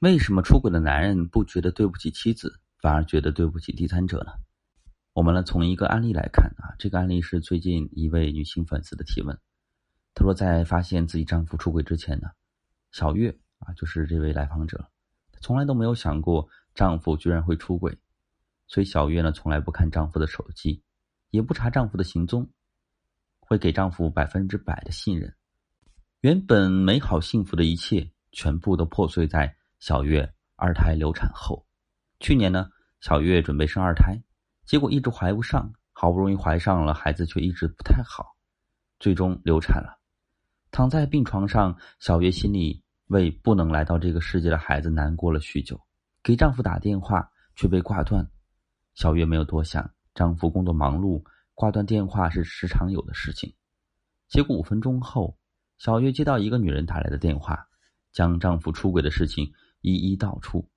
为什么出轨的男人不觉得对不起妻子，反而觉得对不起第三者呢？我们呢从一个案例来看啊，这个案例是最近一位女性粉丝的提问。她说，在发现自己丈夫出轨之前呢，小月啊就是这位来访者，从来都没有想过丈夫居然会出轨，所以小月呢从来不看丈夫的手机，也不查丈夫的行踪，会给丈夫百分之百的信任。原本美好幸福的一切，全部都破碎在。小月二胎流产后，去年呢，小月准备生二胎，结果一直怀不上，好不容易怀上了，孩子却一直不太好，最终流产了。躺在病床上，小月心里为不能来到这个世界的孩子难过了许久，给丈夫打电话却被挂断。小月没有多想，丈夫工作忙碌，挂断电话是时常有的事情。结果五分钟后，小月接到一个女人打来的电话，将丈夫出轨的事情。一一道出，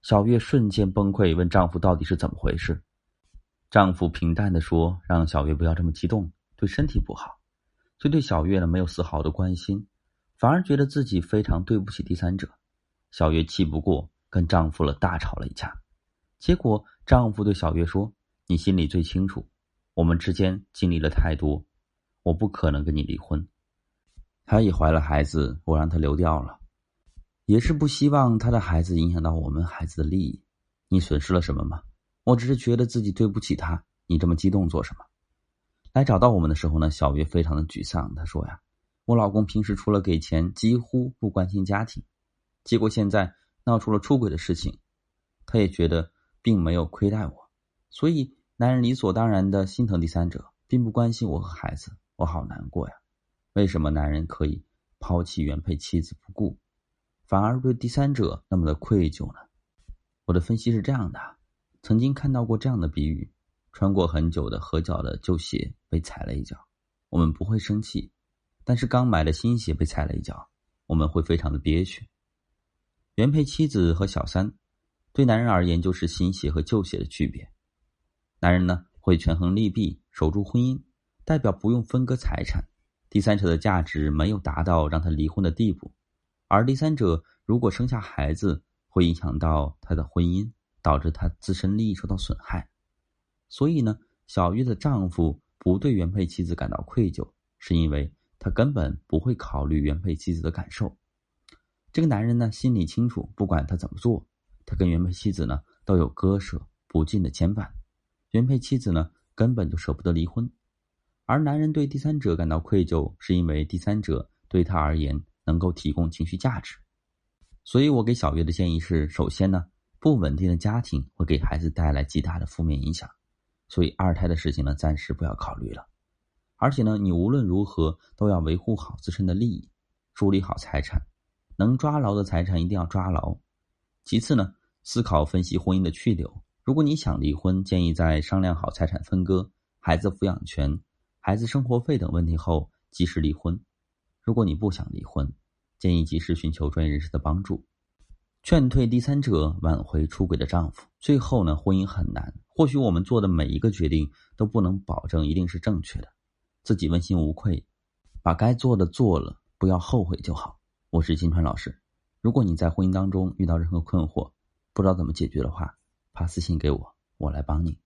小月瞬间崩溃，问丈夫到底是怎么回事。丈夫平淡的说：“让小月不要这么激动，对身体不好。”却对小月呢没有丝毫的关心，反而觉得自己非常对不起第三者。小月气不过，跟丈夫了大吵了一架。结果丈夫对小月说：“你心里最清楚，我们之间经历了太多，我不可能跟你离婚。她也怀了孩子，我让她流掉了。”也是不希望他的孩子影响到我们孩子的利益。你损失了什么吗？我只是觉得自己对不起他。你这么激动做什么？来找到我们的时候呢？小月非常的沮丧。她说呀：“我老公平时除了给钱，几乎不关心家庭。结果现在闹出了出轨的事情，他也觉得并没有亏待我。所以男人理所当然的心疼第三者，并不关心我和孩子。我好难过呀！为什么男人可以抛弃原配妻子不顾？”反而对第三者那么的愧疚呢？我的分析是这样的：曾经看到过这样的比喻，穿过很久的合脚的旧鞋被踩了一脚，我们不会生气；但是刚买的新鞋被踩了一脚，我们会非常的憋屈。原配妻子和小三，对男人而言就是新鞋和旧鞋的区别。男人呢会权衡利弊，守住婚姻，代表不用分割财产。第三者的价值没有达到让他离婚的地步。而第三者如果生下孩子，会影响到他的婚姻，导致他自身利益受到损害。所以呢，小月的丈夫不对原配妻子感到愧疚，是因为他根本不会考虑原配妻子的感受。这个男人呢，心里清楚，不管他怎么做，他跟原配妻子呢都有割舍不尽的牵绊。原配妻子呢，根本就舍不得离婚。而男人对第三者感到愧疚，是因为第三者对他而言。能够提供情绪价值，所以我给小月的建议是：首先呢，不稳定的家庭会给孩子带来极大的负面影响，所以二胎的事情呢，暂时不要考虑了。而且呢，你无论如何都要维护好自身的利益，处理好财产，能抓牢的财产一定要抓牢。其次呢，思考分析婚姻的去留。如果你想离婚，建议在商量好财产分割、孩子抚养权、孩子生活费等问题后及时离婚。如果你不想离婚，建议及时寻求专业人士的帮助，劝退第三者，挽回出轨的丈夫。最后呢，婚姻很难，或许我们做的每一个决定都不能保证一定是正确的，自己问心无愧，把该做的做了，不要后悔就好。我是金川老师，如果你在婚姻当中遇到任何困惑，不知道怎么解决的话，发私信给我，我来帮你。